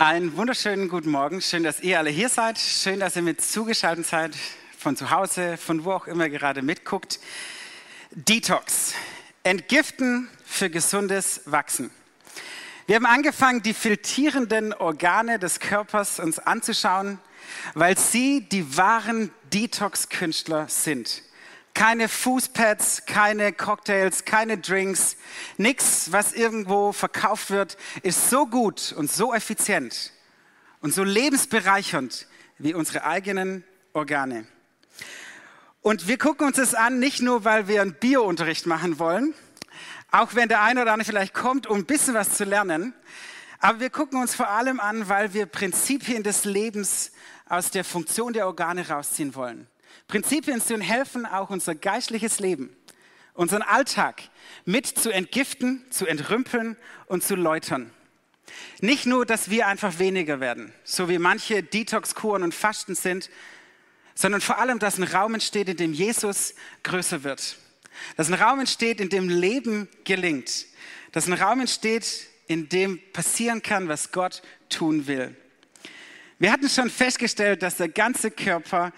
Einen wunderschönen guten Morgen. Schön, dass ihr alle hier seid. Schön, dass ihr mit zugeschaltet seid, von zu Hause, von wo auch immer gerade mitguckt. Detox. Entgiften für gesundes Wachsen. Wir haben angefangen, die filtrierenden Organe des Körpers uns anzuschauen, weil sie die wahren Detox-Künstler sind. Keine Fußpads, keine Cocktails, keine Drinks, nichts, was irgendwo verkauft wird, ist so gut und so effizient und so lebensbereichernd wie unsere eigenen Organe. Und wir gucken uns das an, nicht nur, weil wir einen Biounterricht machen wollen, auch wenn der eine oder andere vielleicht kommt, um ein bisschen was zu lernen, aber wir gucken uns vor allem an, weil wir Prinzipien des Lebens aus der Funktion der Organe rausziehen wollen. Prinzipien, uns helfen, auch unser geistliches Leben, unseren Alltag mit zu entgiften, zu entrümpeln und zu läutern. Nicht nur, dass wir einfach weniger werden, so wie manche Detox-Kuren und Fasten sind, sondern vor allem, dass ein Raum entsteht, in dem Jesus größer wird. Dass ein Raum entsteht, in dem Leben gelingt. Dass ein Raum entsteht, in dem passieren kann, was Gott tun will. Wir hatten schon festgestellt, dass der ganze Körper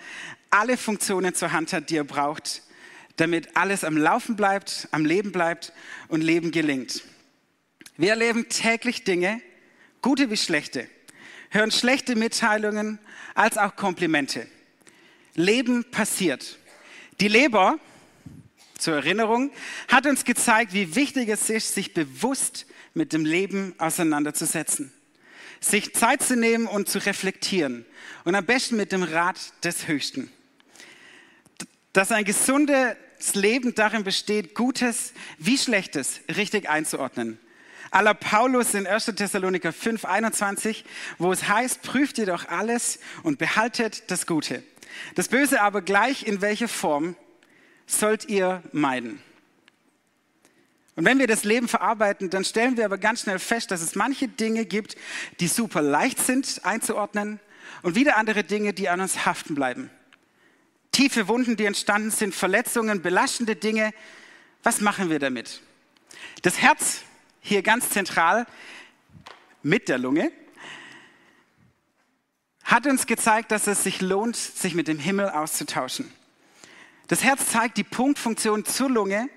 alle Funktionen zur Hand hat, die er braucht, damit alles am Laufen bleibt, am Leben bleibt und Leben gelingt. Wir erleben täglich Dinge, gute wie schlechte, hören schlechte Mitteilungen als auch Komplimente. Leben passiert. Die Leber, zur Erinnerung, hat uns gezeigt, wie wichtig es ist, sich bewusst mit dem Leben auseinanderzusetzen. Sich Zeit zu nehmen und zu reflektieren. Und am besten mit dem Rat des Höchsten dass ein gesundes Leben darin besteht, Gutes wie Schlechtes richtig einzuordnen. Aller Paulus in 1. Thessaloniker 5, 21, wo es heißt, prüft ihr doch alles und behaltet das Gute. Das Böse aber gleich in welcher Form sollt ihr meiden. Und wenn wir das Leben verarbeiten, dann stellen wir aber ganz schnell fest, dass es manche Dinge gibt, die super leicht sind einzuordnen und wieder andere Dinge, die an uns haften bleiben tiefe Wunden, die entstanden sind, Verletzungen, belastende Dinge. Was machen wir damit? Das Herz, hier ganz zentral mit der Lunge, hat uns gezeigt, dass es sich lohnt, sich mit dem Himmel auszutauschen. Das Herz zeigt die Punktfunktion zur Lunge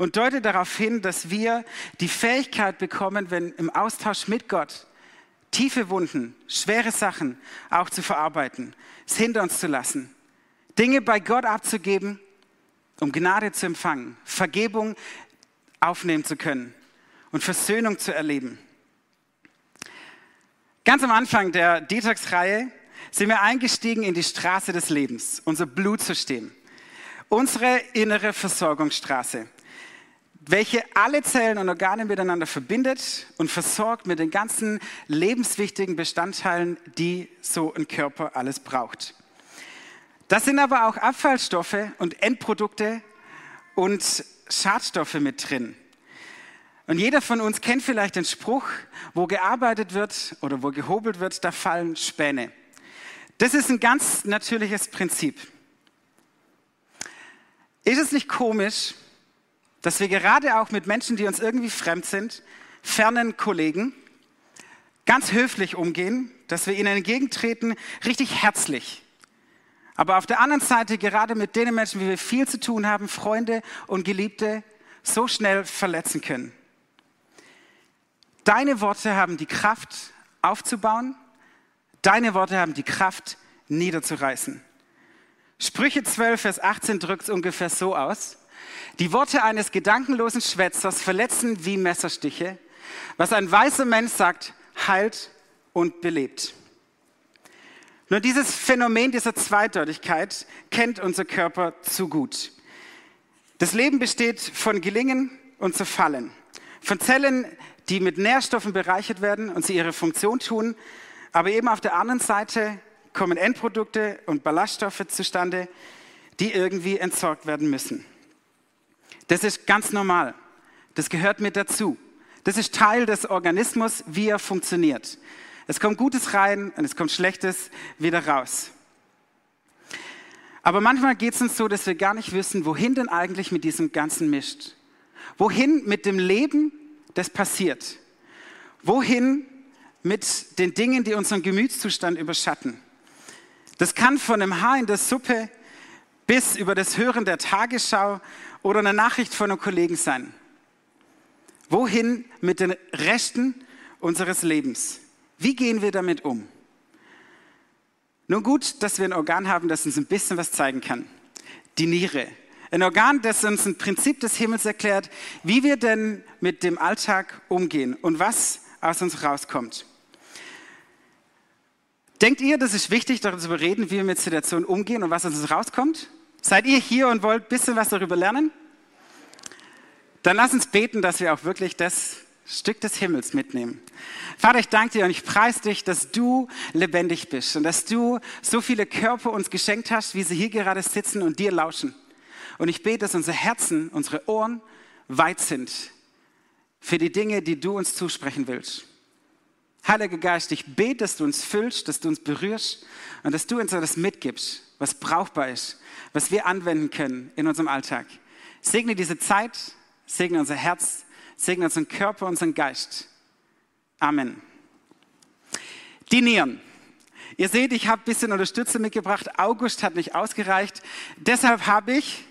und deutet darauf hin, dass wir die Fähigkeit bekommen, wenn im Austausch mit Gott tiefe Wunden, schwere Sachen auch zu verarbeiten, es hinter uns zu lassen Dinge bei Gott abzugeben, um Gnade zu empfangen, Vergebung aufnehmen zu können und Versöhnung zu erleben. Ganz am Anfang der Detox-Reihe sind wir eingestiegen in die Straße des Lebens, unser Blutsystem, unsere innere Versorgungsstraße, welche alle Zellen und Organe miteinander verbindet und versorgt mit den ganzen lebenswichtigen Bestandteilen, die so ein Körper alles braucht. Das sind aber auch Abfallstoffe und Endprodukte und Schadstoffe mit drin. Und jeder von uns kennt vielleicht den Spruch, wo gearbeitet wird oder wo gehobelt wird, da fallen Späne. Das ist ein ganz natürliches Prinzip. Ist es nicht komisch, dass wir gerade auch mit Menschen, die uns irgendwie fremd sind, fernen Kollegen, ganz höflich umgehen, dass wir ihnen entgegentreten, richtig herzlich, aber auf der anderen Seite, gerade mit den Menschen, wie wir viel zu tun haben, Freunde und Geliebte, so schnell verletzen können. Deine Worte haben die Kraft aufzubauen. Deine Worte haben die Kraft niederzureißen. Sprüche 12, Vers 18 drückt es ungefähr so aus. Die Worte eines gedankenlosen Schwätzers verletzen wie Messerstiche. Was ein weißer Mensch sagt, heilt und belebt. Nur dieses Phänomen dieser Zweideutigkeit kennt unser Körper zu gut. Das Leben besteht von Gelingen und Zerfallen, von Zellen, die mit Nährstoffen bereichert werden und sie ihre Funktion tun, aber eben auf der anderen Seite kommen Endprodukte und Ballaststoffe zustande, die irgendwie entsorgt werden müssen. Das ist ganz normal. Das gehört mit dazu. Das ist Teil des Organismus, wie er funktioniert. Es kommt Gutes rein und es kommt Schlechtes wieder raus. Aber manchmal geht es uns so, dass wir gar nicht wissen, wohin denn eigentlich mit diesem Ganzen mischt. Wohin mit dem Leben, das passiert. Wohin mit den Dingen, die unseren Gemütszustand überschatten. Das kann von einem Haar in der Suppe bis über das Hören der Tagesschau oder eine Nachricht von einem Kollegen sein. Wohin mit den Resten unseres Lebens? Wie gehen wir damit um? Nun gut, dass wir ein Organ haben, das uns ein bisschen was zeigen kann. Die Niere. Ein Organ, das uns ein Prinzip des Himmels erklärt, wie wir denn mit dem Alltag umgehen und was aus uns rauskommt. Denkt ihr, das ist wichtig, darüber zu reden, wie wir mit Situationen umgehen und was aus uns rauskommt? Seid ihr hier und wollt ein bisschen was darüber lernen? Dann lass uns beten, dass wir auch wirklich das Stück des Himmels mitnehmen. Vater, ich danke dir und ich preise dich, dass du lebendig bist und dass du so viele Körper uns geschenkt hast, wie sie hier gerade sitzen und dir lauschen. Und ich bete, dass unsere Herzen, unsere Ohren weit sind für die Dinge, die du uns zusprechen willst. Heiliger Geist, ich bete, dass du uns füllst, dass du uns berührst und dass du uns etwas mitgibst, was brauchbar ist, was wir anwenden können in unserem Alltag. Segne diese Zeit, segne unser Herz, segne unseren Körper, unseren Geist. Amen. Die Nieren. Ihr seht, ich habe ein bisschen Unterstützung mitgebracht. August hat nicht ausgereicht. Deshalb habe ich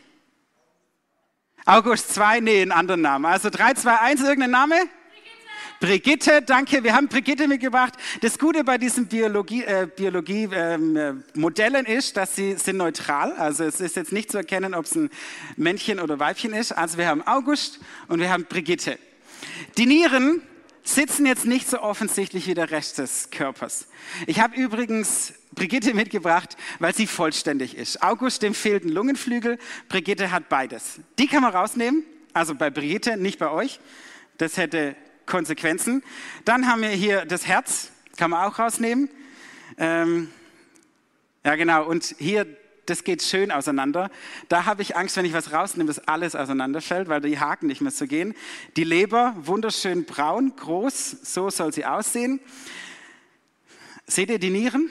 August 2, nee, einen anderen Namen. Also 3, 2, 1, irgendein Name? Brigitte, danke. Wir haben Brigitte mitgebracht. Das Gute bei diesen Biologie-Modellen Biologie, ähm, ist, dass sie sind neutral. Also es ist jetzt nicht zu erkennen, ob es ein Männchen oder Weibchen ist. Also wir haben August und wir haben Brigitte. Die Nieren sitzen jetzt nicht so offensichtlich wie der Rest des Körpers. Ich habe übrigens Brigitte mitgebracht, weil sie vollständig ist. August, dem fehlt ein Lungenflügel, Brigitte hat beides. Die kann man rausnehmen, also bei Brigitte, nicht bei euch. Das hätte Konsequenzen. Dann haben wir hier das Herz, kann man auch rausnehmen. Ähm, ja, genau. Und hier, das geht schön auseinander. Da habe ich Angst, wenn ich was rausnehme, dass alles auseinanderfällt, weil die Haken nicht mehr so gehen. Die Leber, wunderschön braun, groß, so soll sie aussehen. Seht ihr die Nieren?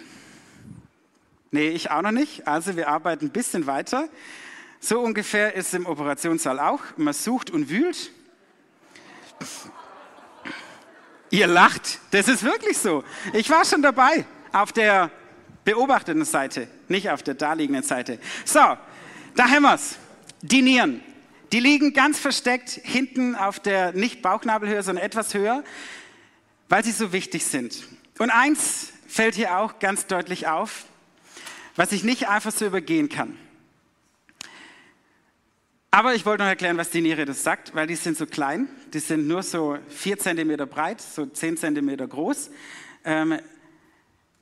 Nee, ich auch noch nicht. Also wir arbeiten ein bisschen weiter. So ungefähr ist es im Operationssaal auch. Man sucht und wühlt. Ihr lacht, das ist wirklich so. Ich war schon dabei auf der beobachtenden Seite, nicht auf der daliegenden Seite. So, da haben wir es. Die Nieren. Die liegen ganz versteckt hinten auf der nicht Bauchnabelhöhe, sondern etwas höher, weil sie so wichtig sind. Und eins fällt hier auch ganz deutlich auf, was ich nicht einfach so übergehen kann. Aber ich wollte noch erklären, was die Niere das sagt, weil die sind so klein. Die sind nur so vier Zentimeter breit, so zehn Zentimeter groß. Ähm,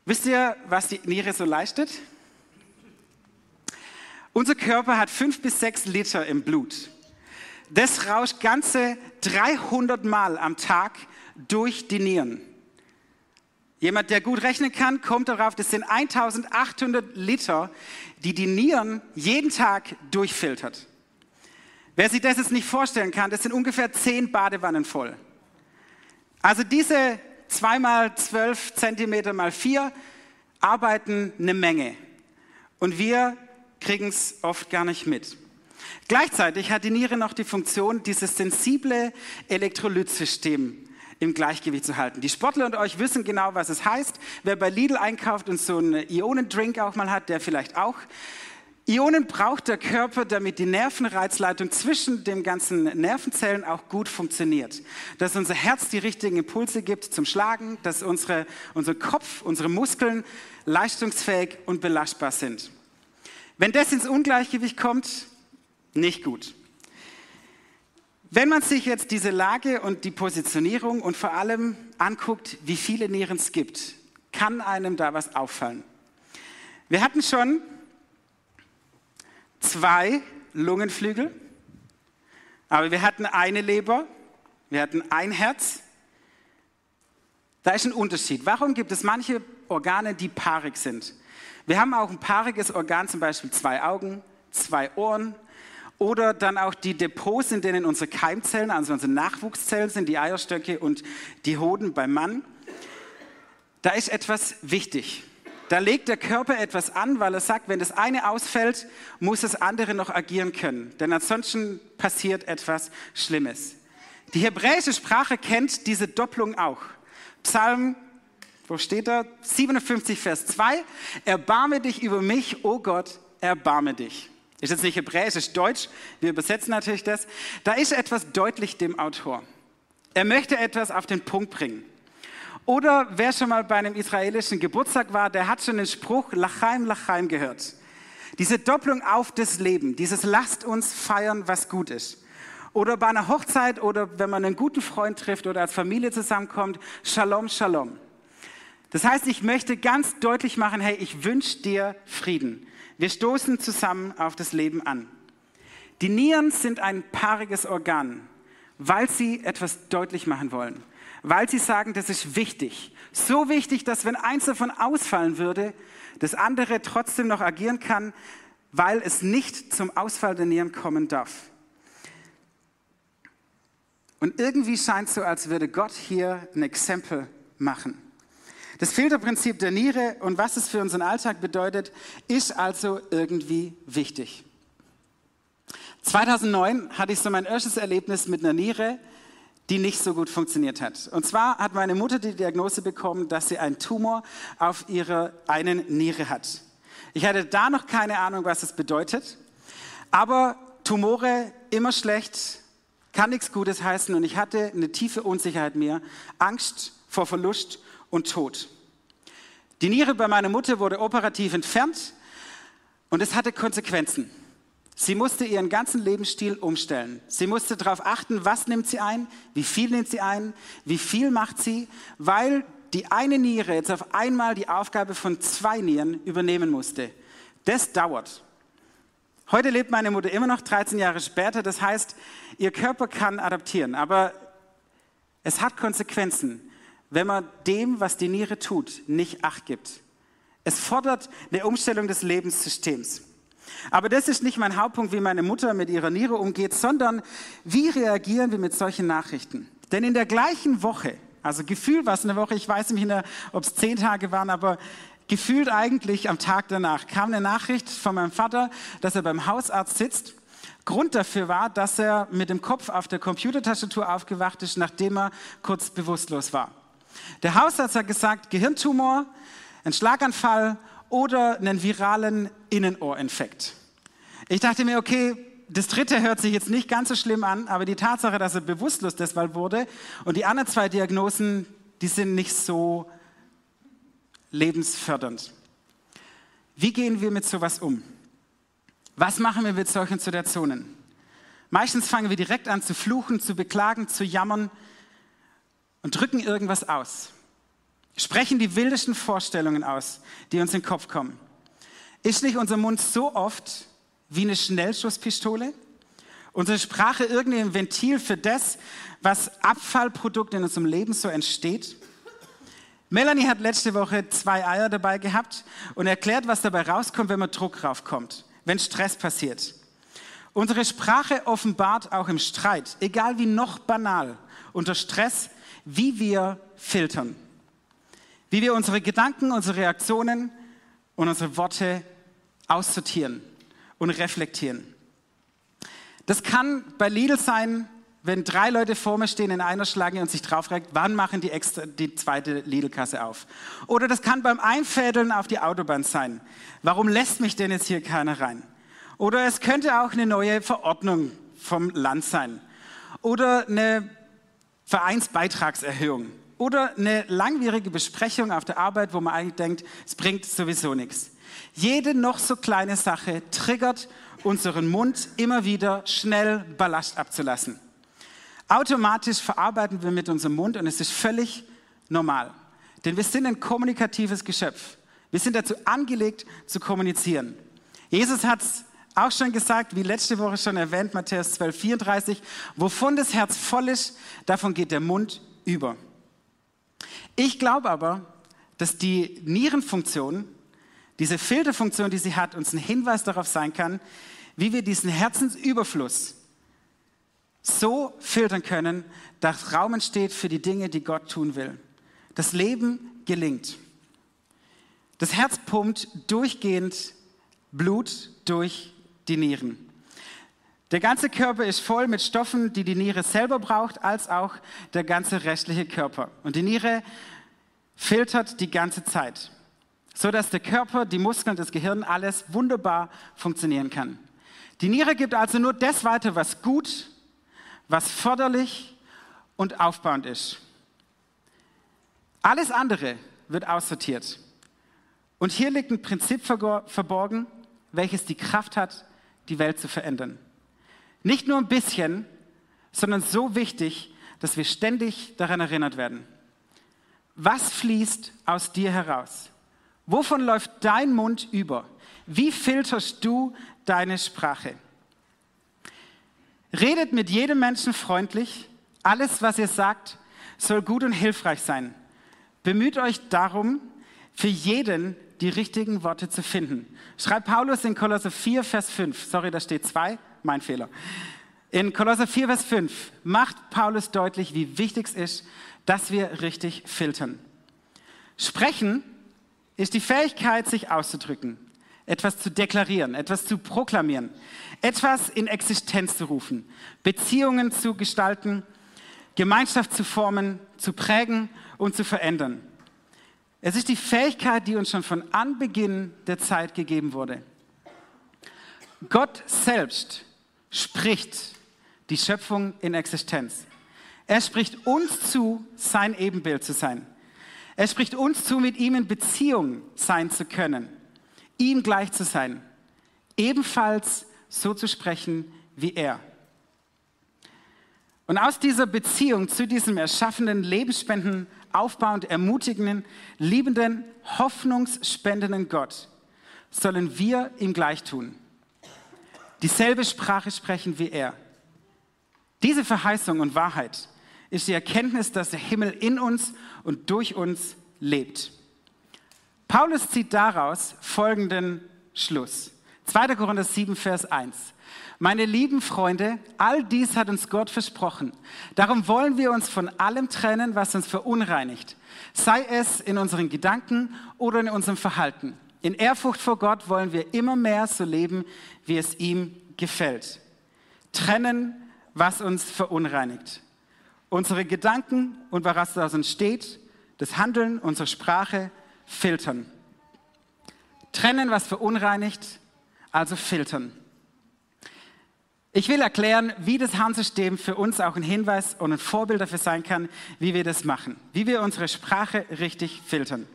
wisst ihr, was die Niere so leistet? Unser Körper hat fünf bis sechs Liter im Blut. Das rauscht ganze 300 Mal am Tag durch die Nieren. Jemand, der gut rechnen kann, kommt darauf, das sind 1800 Liter, die die Nieren jeden Tag durchfiltert. Wer sich das jetzt nicht vorstellen kann, das sind ungefähr zehn Badewannen voll. Also diese zweimal zwölf Zentimeter mal vier arbeiten eine Menge. Und wir kriegen es oft gar nicht mit. Gleichzeitig hat die Niere noch die Funktion, dieses sensible Elektrolytsystem im Gleichgewicht zu halten. Die Sportler unter euch wissen genau, was es heißt. Wer bei Lidl einkauft und so einen Ionendrink auch mal hat, der vielleicht auch Ionen braucht der Körper, damit die Nervenreizleitung zwischen den ganzen Nervenzellen auch gut funktioniert. Dass unser Herz die richtigen Impulse gibt zum Schlagen, dass unsere, unser Kopf, unsere Muskeln leistungsfähig und belastbar sind. Wenn das ins Ungleichgewicht kommt, nicht gut. Wenn man sich jetzt diese Lage und die Positionierung und vor allem anguckt, wie viele Nieren es gibt, kann einem da was auffallen. Wir hatten schon zwei Lungenflügel, aber wir hatten eine Leber, wir hatten ein Herz. Da ist ein Unterschied. Warum gibt es manche Organe, die paarig sind? Wir haben auch ein paariges Organ, zum Beispiel zwei Augen, zwei Ohren oder dann auch die Depots, in denen unsere Keimzellen, also unsere Nachwuchszellen sind, die Eierstöcke und die Hoden beim Mann. Da ist etwas wichtig. Da legt der Körper etwas an, weil er sagt, wenn das eine ausfällt, muss das andere noch agieren können. Denn ansonsten passiert etwas Schlimmes. Die hebräische Sprache kennt diese Doppelung auch. Psalm Wo steht da? 57, Vers 2. Erbarme dich über mich, o oh Gott, erbarme dich. Ist jetzt nicht hebräisch, ist deutsch. Wir übersetzen natürlich das. Da ist etwas deutlich dem Autor. Er möchte etwas auf den Punkt bringen. Oder wer schon mal bei einem israelischen Geburtstag war, der hat schon den Spruch Lachaim, Lachaim gehört. Diese Doppelung auf das Leben, dieses Lasst uns feiern, was gut ist. Oder bei einer Hochzeit oder wenn man einen guten Freund trifft oder als Familie zusammenkommt, Shalom, Shalom. Das heißt, ich möchte ganz deutlich machen, hey, ich wünsche dir Frieden. Wir stoßen zusammen auf das Leben an. Die Nieren sind ein paariges Organ, weil sie etwas deutlich machen wollen, weil sie sagen, das ist wichtig. So wichtig, dass wenn eins davon ausfallen würde, das andere trotzdem noch agieren kann, weil es nicht zum Ausfall der Nieren kommen darf. Und irgendwie scheint es so, als würde Gott hier ein Exempel machen. Das Filterprinzip der Niere und was es für unseren Alltag bedeutet, ist also irgendwie wichtig. 2009 hatte ich so mein erstes Erlebnis mit einer Niere, die nicht so gut funktioniert hat. Und zwar hat meine Mutter die Diagnose bekommen, dass sie einen Tumor auf ihrer einen Niere hat. Ich hatte da noch keine Ahnung, was es bedeutet, aber Tumore immer schlecht, kann nichts Gutes heißen und ich hatte eine tiefe Unsicherheit mir, Angst vor Verlust und Tod. Die Niere bei meiner Mutter wurde operativ entfernt und es hatte Konsequenzen. Sie musste ihren ganzen Lebensstil umstellen. Sie musste darauf achten, was nimmt sie ein, wie viel nimmt sie ein, wie viel macht sie, weil die eine Niere jetzt auf einmal die Aufgabe von zwei Nieren übernehmen musste. Das dauert. Heute lebt meine Mutter immer noch 13 Jahre später. Das heißt, ihr Körper kann adaptieren, aber es hat Konsequenzen, wenn man dem, was die Niere tut, nicht acht gibt. Es fordert eine Umstellung des Lebenssystems. Aber das ist nicht mein Hauptpunkt, wie meine Mutter mit ihrer Niere umgeht, sondern wie reagieren wir mit solchen Nachrichten? Denn in der gleichen Woche, also gefühlt war es eine Woche, ich weiß nicht mehr, ob es zehn Tage waren, aber gefühlt eigentlich am Tag danach kam eine Nachricht von meinem Vater, dass er beim Hausarzt sitzt. Grund dafür war, dass er mit dem Kopf auf der Computertastatur aufgewacht ist, nachdem er kurz bewusstlos war. Der Hausarzt hat gesagt, Gehirntumor, ein Schlaganfall oder einen viralen Innenohrinfekt. Ich dachte mir, okay, das dritte hört sich jetzt nicht ganz so schlimm an, aber die Tatsache, dass er bewusstlos deshalb wurde und die anderen zwei Diagnosen, die sind nicht so lebensfördernd. Wie gehen wir mit sowas um? Was machen wir mit solchen Situationen? Meistens fangen wir direkt an zu fluchen, zu beklagen, zu jammern und drücken irgendwas aus. Sprechen die wildesten Vorstellungen aus, die uns in den Kopf kommen. Ist nicht unser Mund so oft wie eine Schnellschusspistole? Unsere Sprache irgendein Ventil für das, was Abfallprodukt in unserem Leben so entsteht? Melanie hat letzte Woche zwei Eier dabei gehabt und erklärt, was dabei rauskommt, wenn man Druck raufkommt, wenn Stress passiert. Unsere Sprache offenbart auch im Streit, egal wie noch banal, unter Stress, wie wir filtern. Wie wir unsere Gedanken, unsere Reaktionen und unsere Worte aussortieren und reflektieren. Das kann bei Lidl sein, wenn drei Leute vor mir stehen in einer Schlange und sich draufregt, wann machen die, extra, die zweite Lidl-Kasse auf? Oder das kann beim Einfädeln auf die Autobahn sein. Warum lässt mich denn jetzt hier keiner rein? Oder es könnte auch eine neue Verordnung vom Land sein. Oder eine Vereinsbeitragserhöhung. Oder eine langwierige Besprechung auf der Arbeit, wo man eigentlich denkt, es bringt sowieso nichts. Jede noch so kleine Sache triggert unseren Mund immer wieder schnell Ballast abzulassen. Automatisch verarbeiten wir mit unserem Mund und es ist völlig normal. Denn wir sind ein kommunikatives Geschöpf. Wir sind dazu angelegt zu kommunizieren. Jesus hat es auch schon gesagt, wie letzte Woche schon erwähnt, Matthäus 12, 34, wovon das Herz voll ist, davon geht der Mund über. Ich glaube aber, dass die Nierenfunktion, diese Filterfunktion, die sie hat, uns ein Hinweis darauf sein kann, wie wir diesen Herzensüberfluss so filtern können, dass Raum entsteht für die Dinge, die Gott tun will. Das Leben gelingt. Das Herz pumpt durchgehend Blut durch die Nieren. Der ganze Körper ist voll mit Stoffen, die die Niere selber braucht, als auch der ganze restliche Körper. Und die Niere filtert die ganze Zeit, so dass der Körper, die Muskeln, das Gehirn, alles wunderbar funktionieren kann. Die Niere gibt also nur das weiter, was gut, was förderlich und aufbauend ist. Alles andere wird aussortiert. Und hier liegt ein Prinzip verborgen, welches die Kraft hat, die Welt zu verändern. Nicht nur ein bisschen, sondern so wichtig, dass wir ständig daran erinnert werden. Was fließt aus dir heraus? Wovon läuft dein Mund über? Wie filterst du deine Sprache? Redet mit jedem Menschen freundlich. Alles, was ihr sagt, soll gut und hilfreich sein. Bemüht euch darum, für jeden die richtigen Worte zu finden. Schreibt Paulus in Kolosser 4, Vers 5. Sorry, da steht 2, mein Fehler. In Kolosser 4, Vers 5 macht Paulus deutlich, wie wichtig es ist, dass wir richtig filtern. Sprechen ist die Fähigkeit, sich auszudrücken, etwas zu deklarieren, etwas zu proklamieren, etwas in Existenz zu rufen, Beziehungen zu gestalten, Gemeinschaft zu formen, zu prägen und zu verändern. Es ist die Fähigkeit, die uns schon von Anbeginn der Zeit gegeben wurde. Gott selbst spricht die Schöpfung in Existenz. Er spricht uns zu, sein Ebenbild zu sein. Er spricht uns zu, mit ihm in Beziehung sein zu können, ihm gleich zu sein, ebenfalls so zu sprechen wie er. Und aus dieser Beziehung zu diesem erschaffenen, lebensspendenden, aufbauend, ermutigenden, liebenden, hoffnungsspendenden Gott sollen wir ihm gleich tun. Dieselbe Sprache sprechen wie er. Diese Verheißung und Wahrheit ist die Erkenntnis, dass der Himmel in uns und durch uns lebt. Paulus zieht daraus folgenden Schluss. 2. Korinther 7, Vers 1. Meine lieben Freunde, all dies hat uns Gott versprochen. Darum wollen wir uns von allem trennen, was uns verunreinigt, sei es in unseren Gedanken oder in unserem Verhalten. In Ehrfurcht vor Gott wollen wir immer mehr so leben, wie es ihm gefällt. Trennen, was uns verunreinigt. Unsere Gedanken und was aus uns steht, das Handeln, unsere Sprache filtern. Trennen, was verunreinigt, also filtern. Ich will erklären, wie das Handsystem für uns auch ein Hinweis und ein Vorbild dafür sein kann, wie wir das machen, wie wir unsere Sprache richtig filtern.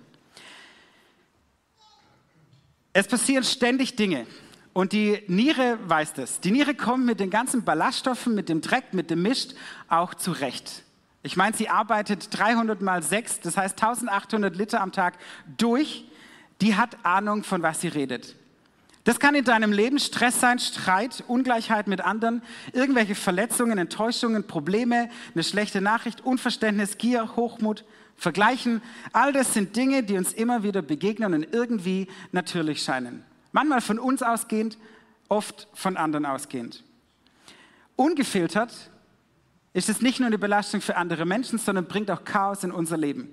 Es passieren ständig Dinge und die Niere weiß das. Die Niere kommt mit den ganzen Ballaststoffen, mit dem Dreck, mit dem Mist auch zurecht. Ich meine, sie arbeitet 300 mal 6, das heißt 1800 Liter am Tag durch. Die hat Ahnung, von was sie redet. Das kann in deinem Leben Stress sein, Streit, Ungleichheit mit anderen, irgendwelche Verletzungen, Enttäuschungen, Probleme, eine schlechte Nachricht, Unverständnis, Gier, Hochmut, Vergleichen. All das sind Dinge, die uns immer wieder begegnen und irgendwie natürlich scheinen. Manchmal von uns ausgehend, oft von anderen ausgehend. Ungefiltert ist es nicht nur eine Belastung für andere Menschen, sondern bringt auch Chaos in unser Leben.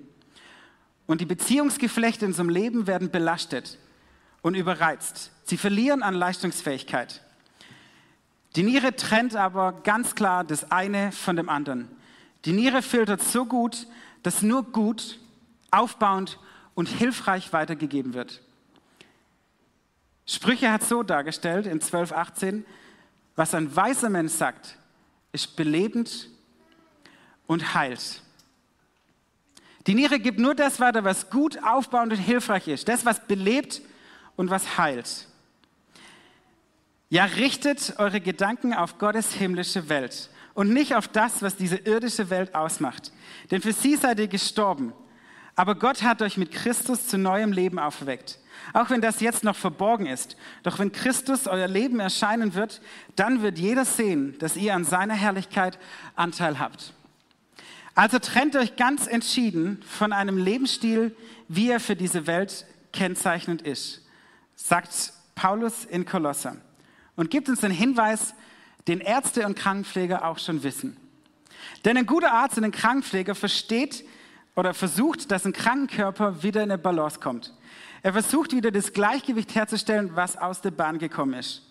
Und die Beziehungsgeflechte in unserem Leben werden belastet und überreizt. Sie verlieren an Leistungsfähigkeit. Die Niere trennt aber ganz klar das eine von dem anderen. Die Niere filtert so gut, dass nur gut, aufbauend und hilfreich weitergegeben wird. Sprüche hat so dargestellt in 12,18, was ein weiser Mensch sagt, ist belebend und heilt. Die Niere gibt nur das weiter, was gut, aufbauend und hilfreich ist. Das, was belebt und was heilt. Ja, richtet eure Gedanken auf Gottes himmlische Welt und nicht auf das, was diese irdische Welt ausmacht. Denn für sie seid ihr gestorben. Aber Gott hat euch mit Christus zu neuem Leben auferweckt. Auch wenn das jetzt noch verborgen ist. Doch wenn Christus euer Leben erscheinen wird, dann wird jeder sehen, dass ihr an seiner Herrlichkeit Anteil habt. Also trennt euch ganz entschieden von einem Lebensstil, wie er für diese Welt kennzeichnend ist sagt Paulus in Kolosser und gibt uns den Hinweis, den Ärzte und Krankenpfleger auch schon wissen. Denn ein guter Arzt und ein Krankenpfleger versteht oder versucht, dass ein Krankenkörper wieder in eine Balance kommt. Er versucht wieder das Gleichgewicht herzustellen, was aus der Bahn gekommen ist.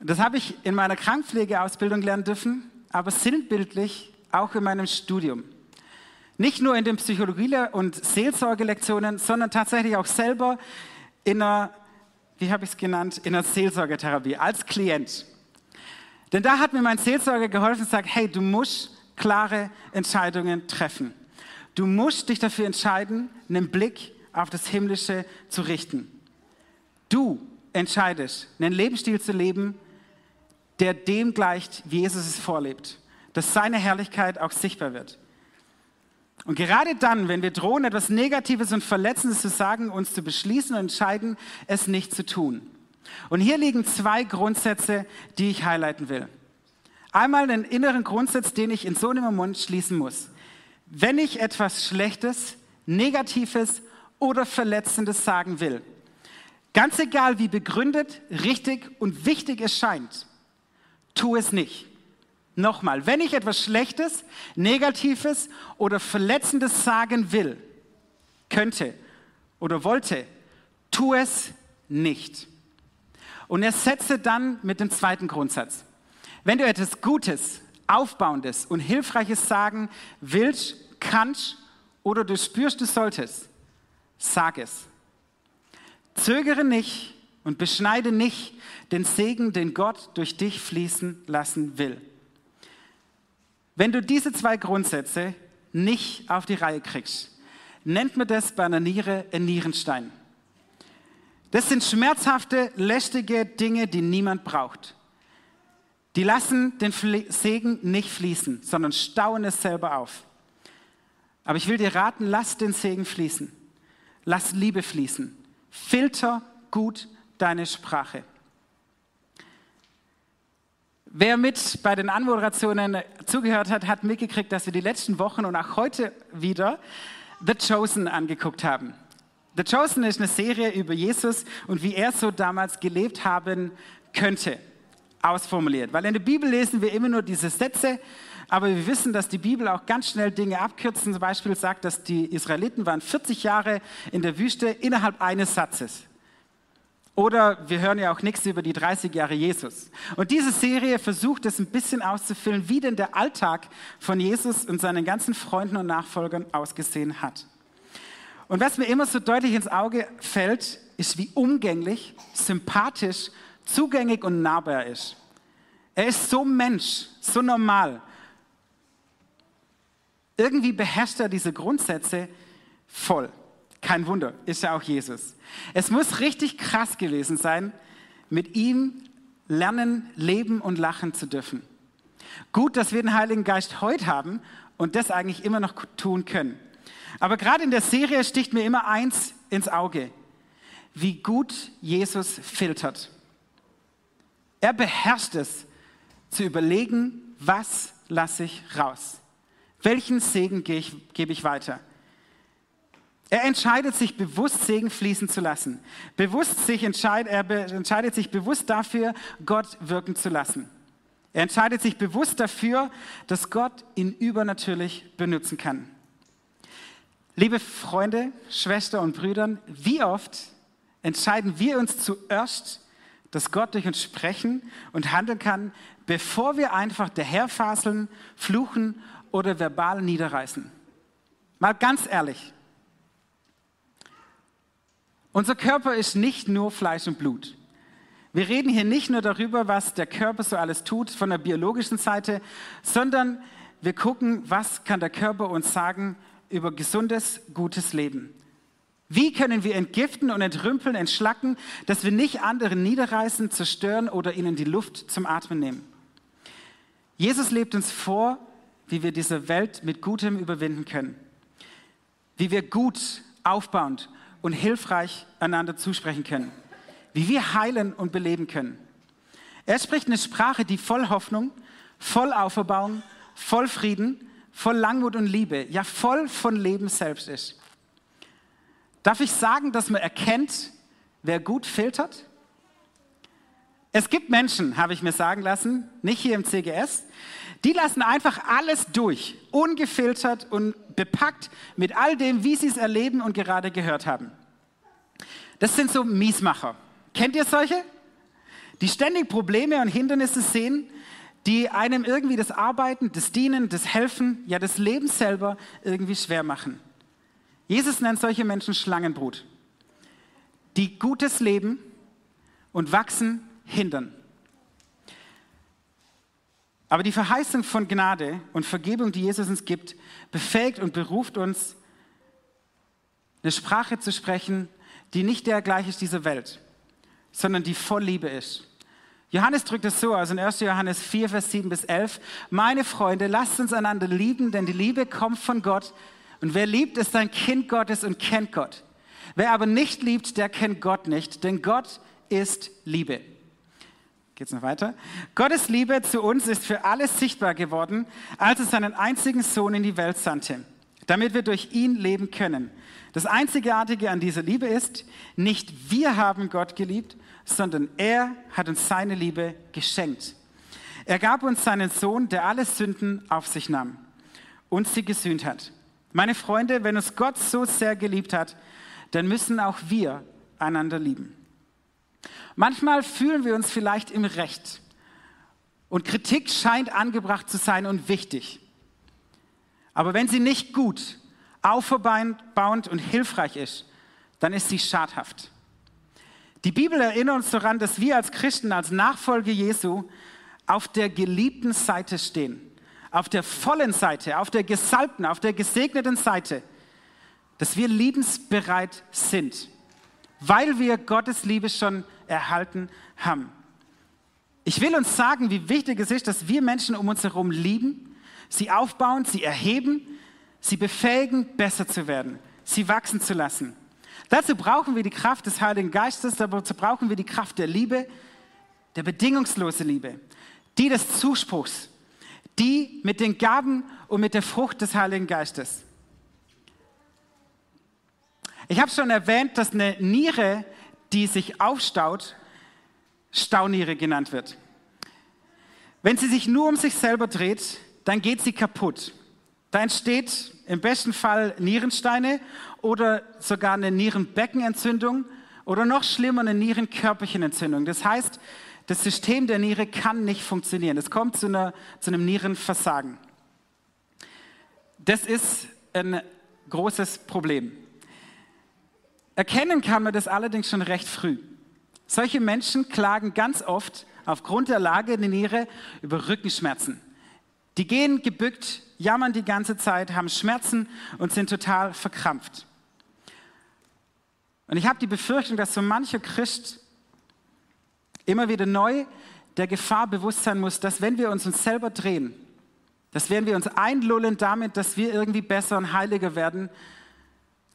Das habe ich in meiner Krankenpflegeausbildung lernen dürfen, aber sinnbildlich auch in meinem Studium. Nicht nur in den Psychologie- und Seelsorgelektionen, sondern tatsächlich auch selber in einer, wie habe ich es genannt, in einer Seelsorgetherapie als Klient. Denn da hat mir mein Seelsorger geholfen und gesagt, hey, du musst klare Entscheidungen treffen. Du musst dich dafür entscheiden, einen Blick auf das Himmlische zu richten. Du entscheidest, einen Lebensstil zu leben, der dem gleicht, wie Jesus es vorlebt, dass seine Herrlichkeit auch sichtbar wird. Und gerade dann, wenn wir drohen, etwas Negatives und Verletzendes zu sagen, uns zu beschließen und entscheiden, es nicht zu tun. Und hier liegen zwei Grundsätze, die ich highlighten will. Einmal den inneren Grundsatz, den ich in so einem Moment schließen muss. Wenn ich etwas Schlechtes, Negatives oder Verletzendes sagen will, ganz egal wie begründet, richtig und wichtig es scheint, tu es nicht. Nochmal, wenn ich etwas Schlechtes, Negatives oder Verletzendes sagen will, könnte oder wollte, tu es nicht. Und er setze dann mit dem zweiten Grundsatz. Wenn du etwas Gutes, Aufbauendes und Hilfreiches sagen willst, kannst oder du spürst, du solltest, sag es. Zögere nicht und beschneide nicht den Segen, den Gott durch dich fließen lassen will. Wenn du diese zwei Grundsätze nicht auf die Reihe kriegst, nennt man das bei einer Niere ein Nierenstein. Das sind schmerzhafte, lästige Dinge, die niemand braucht. Die lassen den Segen nicht fließen, sondern stauen es selber auf. Aber ich will dir raten, lass den Segen fließen. Lass Liebe fließen. Filter gut deine Sprache. Wer mit bei den Anmoderationen zugehört hat, hat mitgekriegt, dass wir die letzten Wochen und auch heute wieder The Chosen angeguckt haben. The Chosen ist eine Serie über Jesus und wie er so damals gelebt haben könnte ausformuliert. Weil in der Bibel lesen wir immer nur diese Sätze, aber wir wissen, dass die Bibel auch ganz schnell Dinge abkürzen. Zum Beispiel sagt, dass die Israeliten waren 40 Jahre in der Wüste innerhalb eines Satzes. Oder wir hören ja auch nichts über die 30 Jahre Jesus. Und diese Serie versucht es ein bisschen auszufüllen, wie denn der Alltag von Jesus und seinen ganzen Freunden und Nachfolgern ausgesehen hat. Und was mir immer so deutlich ins Auge fällt, ist, wie umgänglich, sympathisch zugänglich und nahbar ist. Er ist so Mensch, so normal. Irgendwie beherrscht er diese Grundsätze voll. Kein Wunder, ist ja auch Jesus. Es muss richtig krass gewesen sein, mit ihm lernen, leben und lachen zu dürfen. Gut, dass wir den Heiligen Geist heute haben und das eigentlich immer noch tun können. Aber gerade in der Serie sticht mir immer eins ins Auge, wie gut Jesus filtert. Er beherrscht es, zu überlegen, was lasse ich raus? Welchen Segen gebe ich weiter? Er entscheidet sich bewusst, Segen fließen zu lassen. Bewusst sich entscheid, er entscheidet sich bewusst dafür, Gott wirken zu lassen. Er entscheidet sich bewusst dafür, dass Gott ihn übernatürlich benutzen kann. Liebe Freunde, Schwestern und Brüder, wie oft entscheiden wir uns zuerst dass Gott durch uns sprechen und handeln kann, bevor wir einfach daherfaseln, fluchen oder verbal niederreißen. Mal ganz ehrlich. Unser Körper ist nicht nur Fleisch und Blut. Wir reden hier nicht nur darüber, was der Körper so alles tut von der biologischen Seite, sondern wir gucken, was kann der Körper uns sagen über gesundes, gutes Leben. Wie können wir entgiften und entrümpeln, entschlacken, dass wir nicht andere niederreißen, zerstören oder ihnen die Luft zum Atmen nehmen? Jesus lebt uns vor, wie wir diese Welt mit Gutem überwinden können. Wie wir gut, aufbauend und hilfreich einander zusprechen können. Wie wir heilen und beleben können. Er spricht eine Sprache, die voll Hoffnung, voll Auferbauung, voll Frieden, voll Langmut und Liebe, ja voll von Leben selbst ist. Darf ich sagen, dass man erkennt, wer gut filtert? Es gibt Menschen, habe ich mir sagen lassen, nicht hier im CGS, die lassen einfach alles durch, ungefiltert und bepackt mit all dem, wie sie es erleben und gerade gehört haben. Das sind so Miesmacher. Kennt ihr solche? Die ständig Probleme und Hindernisse sehen, die einem irgendwie das Arbeiten, das Dienen, das Helfen, ja das Leben selber irgendwie schwer machen. Jesus nennt solche Menschen Schlangenbrut, die gutes Leben und Wachsen hindern. Aber die Verheißung von Gnade und Vergebung, die Jesus uns gibt, befähigt und beruft uns, eine Sprache zu sprechen, die nicht der gleich ist dieser Welt, sondern die voll Liebe ist. Johannes drückt es so aus in 1. Johannes 4, Vers 7 bis 11. Meine Freunde, lasst uns einander lieben, denn die Liebe kommt von Gott. Und wer liebt, ist ein Kind Gottes und kennt Gott. Wer aber nicht liebt, der kennt Gott nicht, denn Gott ist Liebe. Geht's noch weiter? Gottes Liebe zu uns ist für alles sichtbar geworden, als er seinen einzigen Sohn in die Welt sandte, damit wir durch ihn leben können. Das Einzigartige an dieser Liebe ist, nicht wir haben Gott geliebt, sondern er hat uns seine Liebe geschenkt. Er gab uns seinen Sohn, der alle Sünden auf sich nahm und sie gesühnt hat. Meine Freunde, wenn uns Gott so sehr geliebt hat, dann müssen auch wir einander lieben. Manchmal fühlen wir uns vielleicht im Recht und Kritik scheint angebracht zu sein und wichtig. Aber wenn sie nicht gut, aufbauend und hilfreich ist, dann ist sie schadhaft. Die Bibel erinnert uns daran, dass wir als Christen, als Nachfolger Jesu auf der geliebten Seite stehen. Auf der vollen Seite, auf der gesalbten, auf der gesegneten Seite. Dass wir liebensbereit sind, weil wir Gottes Liebe schon erhalten haben. Ich will uns sagen, wie wichtig es ist, dass wir Menschen um uns herum lieben, sie aufbauen, sie erheben, sie befähigen, besser zu werden, sie wachsen zu lassen. Dazu brauchen wir die Kraft des Heiligen Geistes, dazu brauchen wir die Kraft der Liebe, der bedingungslosen Liebe, die des Zuspruchs, die mit den Gaben und mit der Frucht des Heiligen Geistes. Ich habe schon erwähnt, dass eine Niere, die sich aufstaut, Stauniere genannt wird. Wenn sie sich nur um sich selber dreht, dann geht sie kaputt. Da entsteht im besten Fall Nierensteine oder sogar eine Nierenbeckenentzündung oder noch schlimmer eine Nierenkörperchenentzündung. Das heißt, das System der Niere kann nicht funktionieren. Es kommt zu, einer, zu einem Nierenversagen. Das ist ein großes Problem. Erkennen kann man das allerdings schon recht früh. Solche Menschen klagen ganz oft aufgrund der Lage der Niere über Rückenschmerzen. Die gehen gebückt, jammern die ganze Zeit, haben Schmerzen und sind total verkrampft. Und ich habe die Befürchtung, dass so mancher Christ immer wieder neu der Gefahr bewusst sein muss, dass wenn wir uns uns selber drehen, dass wenn wir uns einlullen damit, dass wir irgendwie besser und heiliger werden,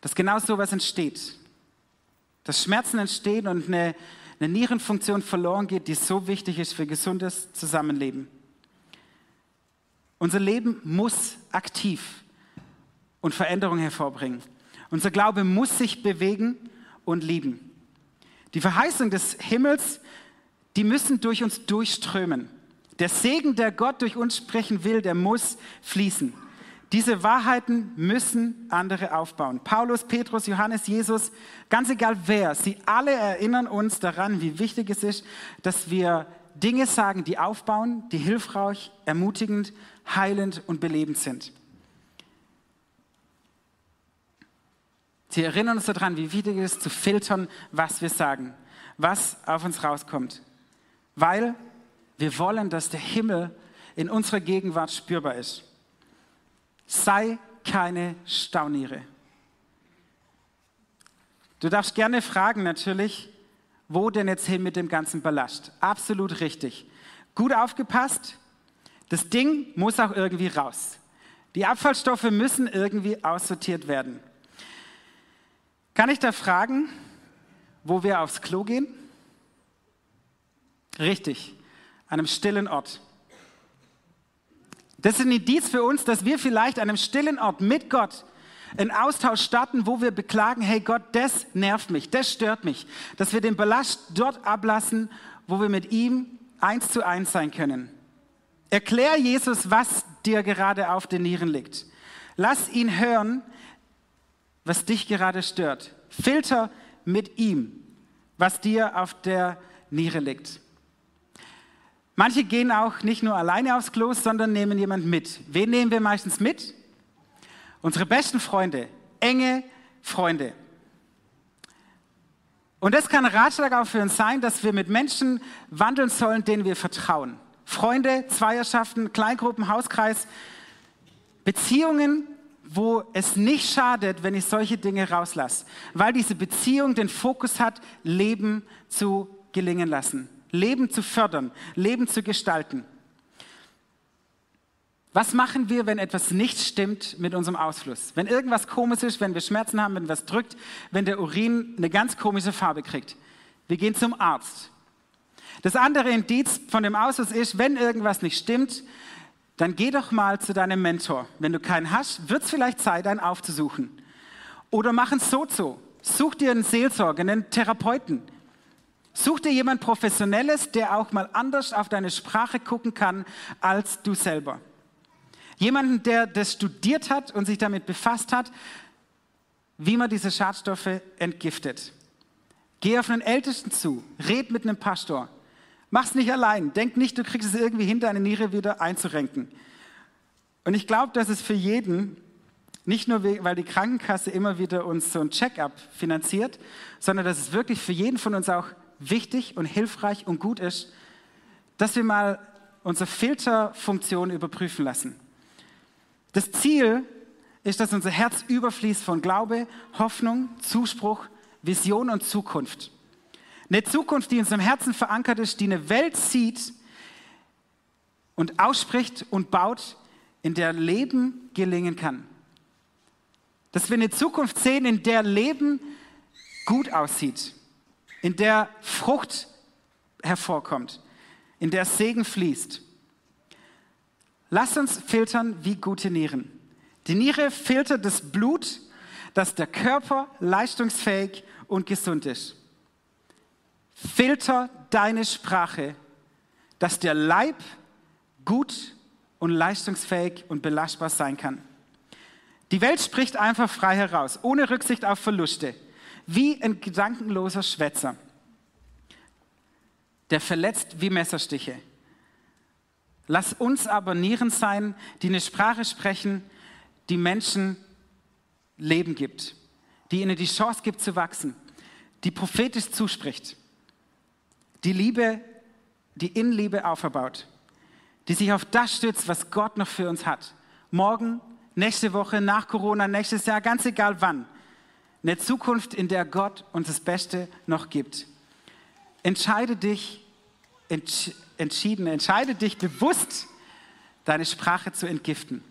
dass genau so etwas entsteht. Dass Schmerzen entstehen und eine, eine Nierenfunktion verloren geht, die so wichtig ist für gesundes Zusammenleben. Unser Leben muss aktiv und Veränderung hervorbringen. Unser Glaube muss sich bewegen und lieben. Die Verheißung des Himmels, die müssen durch uns durchströmen. Der Segen, der Gott durch uns sprechen will, der muss fließen. Diese Wahrheiten müssen andere aufbauen. Paulus, Petrus, Johannes, Jesus, ganz egal wer, sie alle erinnern uns daran, wie wichtig es ist, dass wir Dinge sagen, die aufbauen, die hilfreich, ermutigend, heilend und belebend sind. Sie erinnern uns daran, wie wichtig es ist, zu filtern, was wir sagen, was auf uns rauskommt. Weil wir wollen, dass der Himmel in unserer Gegenwart spürbar ist. Sei keine Stauniere. Du darfst gerne fragen natürlich, wo denn jetzt hin mit dem ganzen Ballast? Absolut richtig. Gut aufgepasst, das Ding muss auch irgendwie raus. Die Abfallstoffe müssen irgendwie aussortiert werden. Kann ich da fragen, wo wir aufs Klo gehen? Richtig, an einem stillen Ort. Das ist ein Indiz für uns, dass wir vielleicht an einem stillen Ort mit Gott einen Austausch starten, wo wir beklagen, hey Gott, das nervt mich, das stört mich, dass wir den Ballast dort ablassen, wo wir mit ihm eins zu eins sein können. Erklär Jesus, was dir gerade auf den Nieren liegt. Lass ihn hören, was dich gerade stört. Filter mit ihm, was dir auf der Niere liegt. Manche gehen auch nicht nur alleine aufs Klo, sondern nehmen jemand mit. Wen nehmen wir meistens mit? Unsere besten Freunde, enge Freunde. Und das kann ein Ratschlag auch für uns sein, dass wir mit Menschen wandeln sollen, denen wir vertrauen. Freunde, Zweierschaften, Kleingruppen, Hauskreis, Beziehungen, wo es nicht schadet, wenn ich solche Dinge rauslasse, weil diese Beziehung den Fokus hat, Leben zu gelingen lassen, Leben zu fördern, Leben zu gestalten. Was machen wir, wenn etwas nicht stimmt mit unserem Ausfluss? Wenn irgendwas komisch ist, wenn wir Schmerzen haben, wenn was drückt, wenn der Urin eine ganz komische Farbe kriegt? Wir gehen zum Arzt. Das andere Indiz von dem Ausfluss ist, wenn irgendwas nicht stimmt, dann geh doch mal zu deinem Mentor. Wenn du keinen hast, wird es vielleicht Zeit, einen aufzusuchen. Oder mach ein Sozo. Such dir einen Seelsorger, einen Therapeuten. Such dir jemand Professionelles, der auch mal anders auf deine Sprache gucken kann als du selber. Jemanden, der das studiert hat und sich damit befasst hat, wie man diese Schadstoffe entgiftet. Geh auf einen Ältesten zu, red mit einem Pastor. Mach's nicht allein. Denk nicht, du kriegst es irgendwie hin, deine Niere wieder einzurenken. Und ich glaube, dass es für jeden, nicht nur weil die Krankenkasse immer wieder uns so ein Check-up finanziert, sondern dass es wirklich für jeden von uns auch wichtig und hilfreich und gut ist, dass wir mal unsere Filterfunktion überprüfen lassen. Das Ziel ist, dass unser Herz überfließt von Glaube, Hoffnung, Zuspruch, Vision und Zukunft. Eine Zukunft, die in unserem Herzen verankert ist, die eine Welt sieht und ausspricht und baut, in der Leben gelingen kann. Dass wir eine Zukunft sehen, in der Leben gut aussieht, in der Frucht hervorkommt, in der Segen fließt. Lass uns filtern wie gute Nieren. Die Niere filtert das Blut, dass der Körper leistungsfähig und gesund ist. Filter deine Sprache, dass der Leib gut und leistungsfähig und belastbar sein kann. Die Welt spricht einfach frei heraus, ohne Rücksicht auf Verluste, wie ein gedankenloser Schwätzer, der verletzt wie Messerstiche. Lass uns aber Nieren sein, die eine Sprache sprechen, die Menschen Leben gibt, die ihnen die Chance gibt zu wachsen, die prophetisch zuspricht, die Liebe, die in Liebe auferbaut, die sich auf das stützt, was Gott noch für uns hat. Morgen, nächste Woche, nach Corona, nächstes Jahr, ganz egal wann. Eine Zukunft, in der Gott uns das Beste noch gibt. Entscheide dich, entsch entschieden, entscheide dich bewusst, deine Sprache zu entgiften.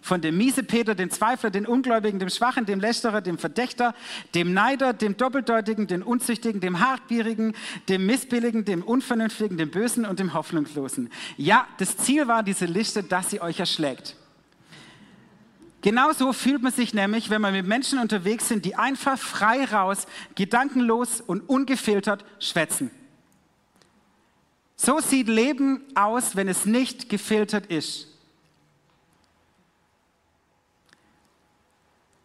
Von dem Miesepeter, dem Zweifler, dem Ungläubigen, dem Schwachen, dem Lästerer, dem Verdächter, dem Neider, dem Doppeldeutigen, dem Unzüchtigen, dem Hartgierigen, dem Missbilligen, dem Unvernünftigen, dem Bösen und dem Hoffnungslosen. Ja, das Ziel war diese Liste, dass sie euch erschlägt. Genauso fühlt man sich nämlich, wenn man mit Menschen unterwegs sind, die einfach frei raus, gedankenlos und ungefiltert schwätzen. So sieht Leben aus, wenn es nicht gefiltert ist.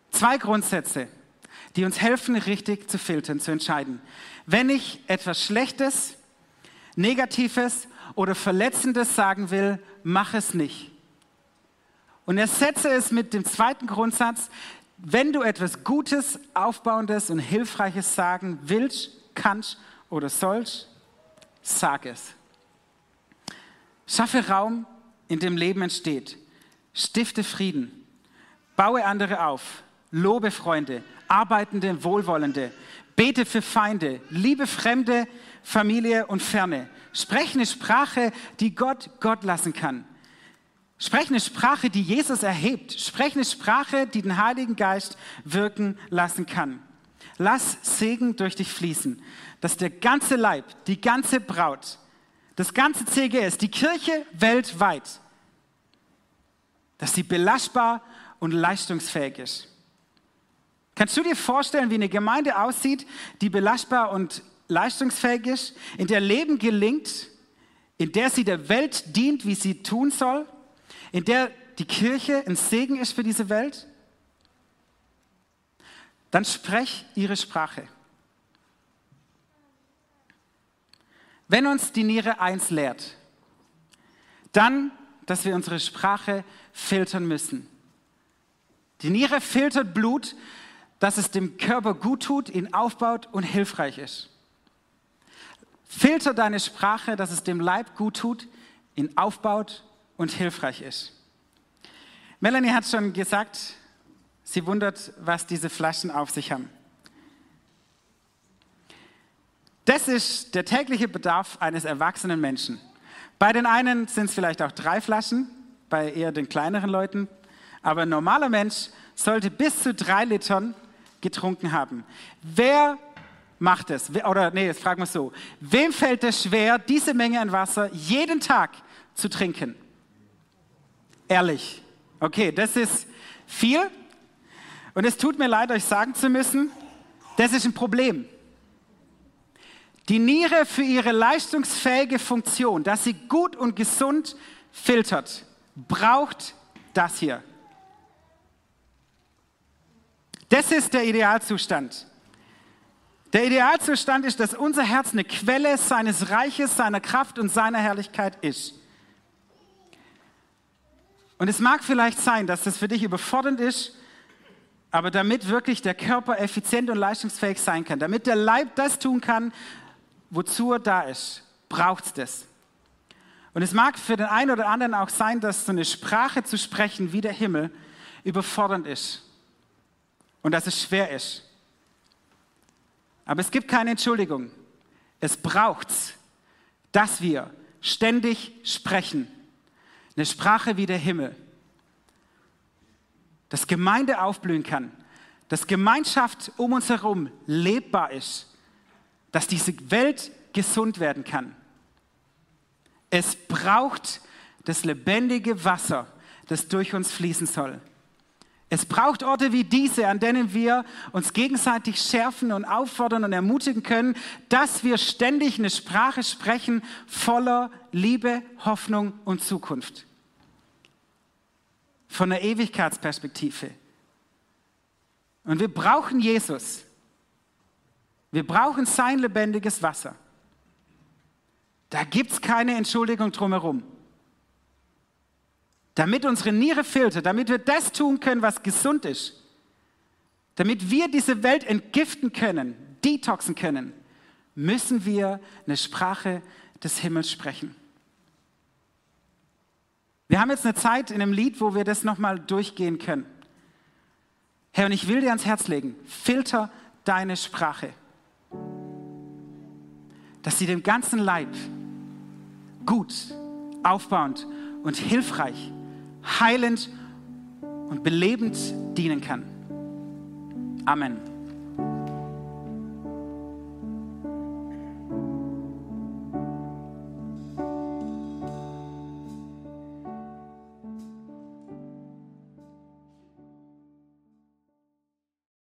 Zwei Grundsätze, die uns helfen, richtig zu filtern, zu entscheiden. Wenn ich etwas Schlechtes, Negatives oder Verletzendes sagen will, mach es nicht. Und ersetze es mit dem zweiten Grundsatz, wenn du etwas Gutes, Aufbauendes und Hilfreiches sagen willst, kannst oder sollst, sag es. Schaffe Raum, in dem Leben entsteht. Stifte Frieden. Baue andere auf. Lobe Freunde. Arbeitende, Wohlwollende. Bete für Feinde. Liebe Fremde, Familie und Ferne. Spreche eine Sprache, die Gott Gott lassen kann. Spreche eine Sprache, die Jesus erhebt. Spreche eine Sprache, die den Heiligen Geist wirken lassen kann. Lass Segen durch dich fließen, dass der ganze Leib, die ganze Braut das ganze CGS, die Kirche weltweit, dass sie belastbar und leistungsfähig ist. Kannst du dir vorstellen, wie eine Gemeinde aussieht, die belastbar und leistungsfähig ist, in der Leben gelingt, in der sie der Welt dient, wie sie tun soll, in der die Kirche ein Segen ist für diese Welt? Dann sprech ihre Sprache. Wenn uns die Niere eins lehrt, Dann, dass wir unsere Sprache filtern müssen. Die Niere filtert Blut, dass es dem Körper gut tut, ihn aufbaut und hilfreich ist. Filter deine Sprache, dass es dem Leib gut tut, ihn aufbaut und hilfreich ist. Melanie hat schon gesagt, sie wundert, was diese Flaschen auf sich haben. Das ist der tägliche Bedarf eines erwachsenen Menschen. Bei den einen sind es vielleicht auch drei Flaschen, bei eher den kleineren Leuten. Aber ein normaler Mensch sollte bis zu drei Litern getrunken haben. Wer macht es? Oder nee, jetzt fragen wir es so. Wem fällt es schwer, diese Menge an Wasser jeden Tag zu trinken? Ehrlich. Okay, das ist viel. Und es tut mir leid, euch sagen zu müssen, das ist ein Problem. Die Niere für ihre leistungsfähige Funktion, dass sie gut und gesund filtert, braucht das hier. Das ist der Idealzustand. Der Idealzustand ist, dass unser Herz eine Quelle seines Reiches, seiner Kraft und seiner Herrlichkeit ist. Und es mag vielleicht sein, dass das für dich überfordernd ist, aber damit wirklich der Körper effizient und leistungsfähig sein kann, damit der Leib das tun kann, wozu er da ist, braucht es das. Und es mag für den einen oder anderen auch sein, dass so eine Sprache zu sprechen wie der Himmel überfordernd ist und dass es schwer ist. Aber es gibt keine Entschuldigung. Es braucht, dass wir ständig sprechen. Eine Sprache wie der Himmel. Dass Gemeinde aufblühen kann. Dass Gemeinschaft um uns herum lebbar ist dass diese Welt gesund werden kann. Es braucht das lebendige Wasser, das durch uns fließen soll. Es braucht Orte wie diese, an denen wir uns gegenseitig schärfen und auffordern und ermutigen können, dass wir ständig eine Sprache sprechen voller Liebe, Hoffnung und Zukunft. Von der Ewigkeitsperspektive. Und wir brauchen Jesus. Wir brauchen sein lebendiges Wasser. Da gibt es keine Entschuldigung drumherum. Damit unsere Niere filtert, damit wir das tun können, was gesund ist, damit wir diese Welt entgiften können, detoxen können, müssen wir eine Sprache des Himmels sprechen. Wir haben jetzt eine Zeit in einem Lied, wo wir das nochmal durchgehen können. Herr, und ich will dir ans Herz legen, filter deine Sprache dass sie dem ganzen Leib gut, aufbauend und hilfreich, heilend und belebend dienen kann. Amen.